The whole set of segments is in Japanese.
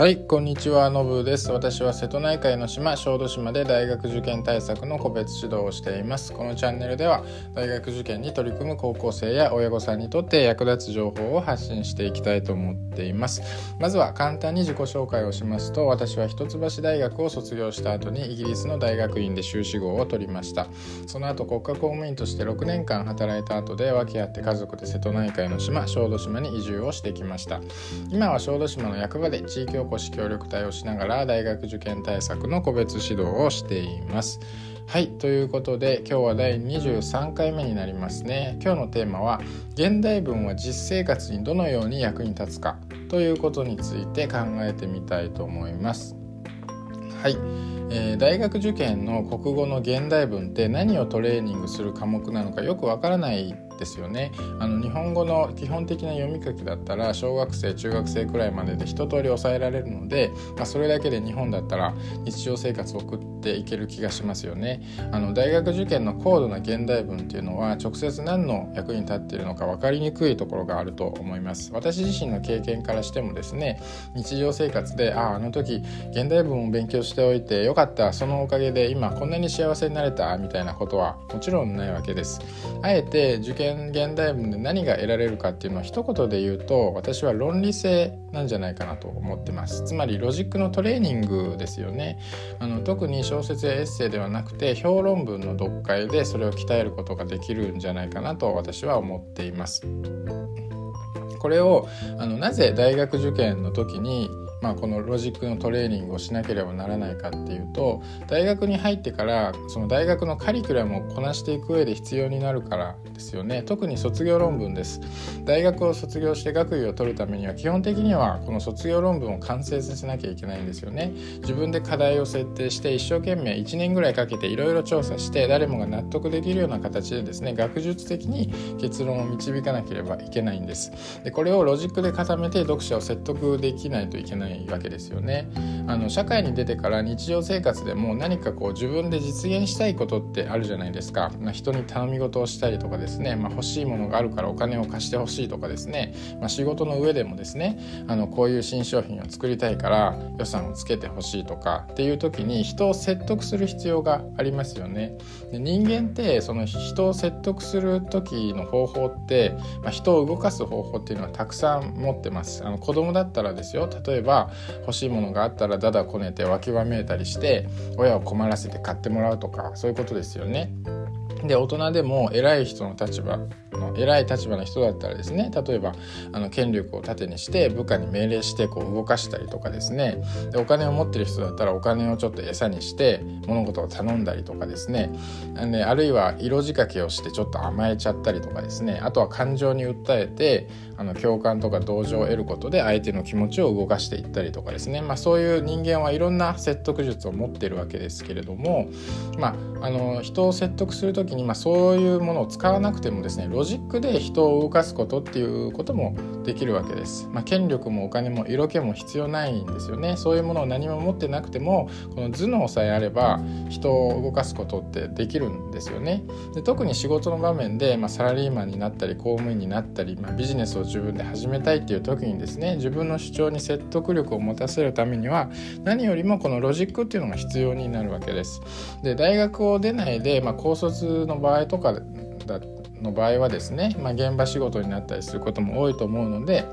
はいこんにちはのぶです。私は瀬戸内海の島小豆島で大学受験対策の個別指導をしています。このチャンネルでは大学受験に取り組む高校生や親御さんにとって役立つ情報を発信していきたいと思っています。まずは簡単に自己紹介をしますと私は一橋大学を卒業した後にイギリスの大学院で修士号を取りました。その後国家公務員として6年間働いた後で訳あって家族で瀬戸内海の島小豆島に移住をしてきました。今は小豆島の役場で地域おこし協力隊をしながら大学受験対策の個別指導をしています。はいということで今日は第23回目になりますね今日のテーマは現代文は実生活にどのように役に立つかということについて考えてみたいと思いますはい、えー、大学受験の国語の現代文って何をトレーニングする科目なのかよくわからないですよね。あの日本語の基本的な読み書きだったら小学生中学生くらいまでで一通り抑えられるので、まあ、それだけで日本だったら日常生活を送っていける気がしますよね。あの大学受験の高度な現代文っていうのは直接何の役に立っているのか分かりにくいところがあると思います。私自身の経験からしてもですね日常生活であああの時現代文を勉強しておいてよかったそのおかげで今こんなに幸せになれたみたいなことはもちろんないわけです。あえて受験現代文で何が得られるかっていうのは一言で言うと私は論理性なんじゃないかなと思ってます。つまりロジックのトレーニングですよね。あの特に小説やエッセイではなくて評論文の読解でそれを鍛えることができるんじゃないかなと私は思っています。これをあのなぜ大学受験の時にまあ、このロジックのトレーニングをしなければならないかっていうと大学に入ってからその大学のカリキュラムをこなしていく上で必要になるからですよね。特に卒業論文です。大学を卒業して学位を取るためには基本的にはこの卒業論文を完成させなきゃいけないんですよね。自分で課題を設定して一生懸命1年ぐらいかけていろいろ調査して誰もが納得できるような形でですね学術的に結論を導かなければいけないんです。でこれをロジックで固めて読者を説得できないといけないわけですよね。あの社会に出てから日常生活でも何かこう自分で実現したいことってあるじゃないですか。まあ、人に頼み事をしたりとかですね、まあ、欲しいものがあるからお金を貸してほしいとかですね、まあ、仕事の上でもですねあのこういう新商品を作りたいから予算をつけてほしいとかっていう時に人を説得する必要がありますよね。で人間ってその人を説得する時の方法って、まあ、人を動かす方法っていうのはたくさん持ってます。あの子供だったらですよ例えば欲しいものがあったらだだこねてわきわめいたりして親を困らせて買ってもらうとかそういうことですよね。で大人でも偉い人の立場の偉い立場の人だったらですね例えばあの権力を盾にして部下に命令してこう動かしたりとかですね。でお金を持ってる人だったらお金をちょっと餌にして物事を頼んだりとかですね。あるいは色仕掛けをしてちょっと甘えちゃったりとかですね。あとは感情に訴えてあの共感とか同情を得ることで相手の気持ちを動かしていったりとかですね、まあ、そういう人間はいろんな説得術を持ってるわけですけれども、まあ、あの人を説得する時に、まあ、そういうものを使わなくてもですねロジックで人を動かすことっていうこともできるわけです。まあ、権力もお金も色気も必要ないんですよね。そういうものを何も持ってなくてもこの頭脳さえあれば人を動かすことってできるんですよね。で特に仕事の場面で、まあ、サラリーマンになったり公務員になったり、まあ、ビジネスを自分で始めたいっていう時にですね自分の主張に説得力を持たせるためには何よりもこのロジックっていうのが必要になるわけです。で大学を出ないで、まあ、高卒の場合とかだの場合はですね、まあ、現場仕事になったりすることも多いと思うので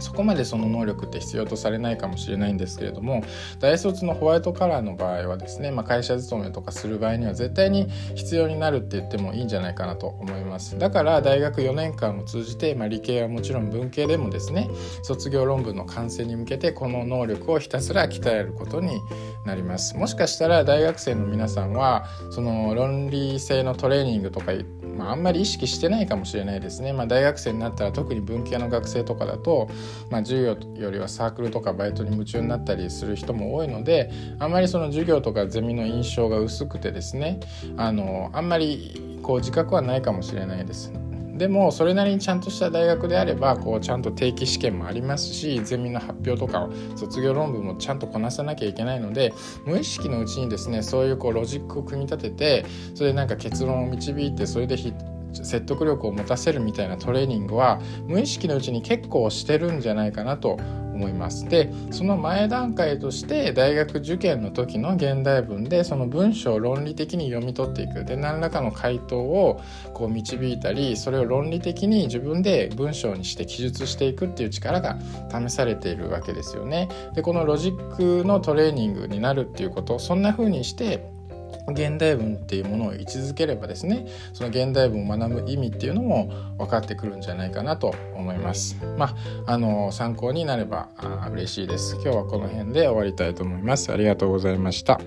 そこまでその能力って必要とされないかもしれないんですけれども大卒のホワイトカラーの場合はですね、まあ、会社勤めとかする場合には絶対に必要になるって言ってもいいんじゃないかなと思います。だから大学4年間を通じて、まあ、理系はもちろん文系でもですね卒業論文の完成に向けてこの能力をひたすら鍛えることになります。もしかしたら大学生の皆さんはその論理性のトレーニングとかまあ、あんまり意識してないかもしれないですね、まあ、大学生になったら特に文系の学生とかだとまあ、授業よりはサークルとかバイトに夢中になったりする人も多いのであんまりその授業とかゼミの印象が薄くてですねあのあんまりこう自覚はないかもしれないです。でもそれなりにちゃんとした大学であればこうちゃんと定期試験もありますしゼミの発表とかを卒業論文もちゃんとこなさなきゃいけないので無意識のうちにですねそういうこうロジックを組み立ててそれでなんか結論を導いてそれで説得力を持たせるみたいなトレーニングは無意識のうちに結構してるんじゃないかなと思いますでその前段階として大学受験の時の現代文でその文章を論理的に読み取っていくで何らかの回答をこう導いたりそれを論理的に自分で文章にして記述していくっていう力が試されているわけですよね。でこのロジックのトレーニングになるっていうことそんな風にして現代文っていうものを位置づければですねその現代文を学ぶ意味っていうのも分かってくるんじゃないかなと思います。まああの参考になれば嬉しいです。今日はこの辺で終わりたいと思います。ありがとうございました。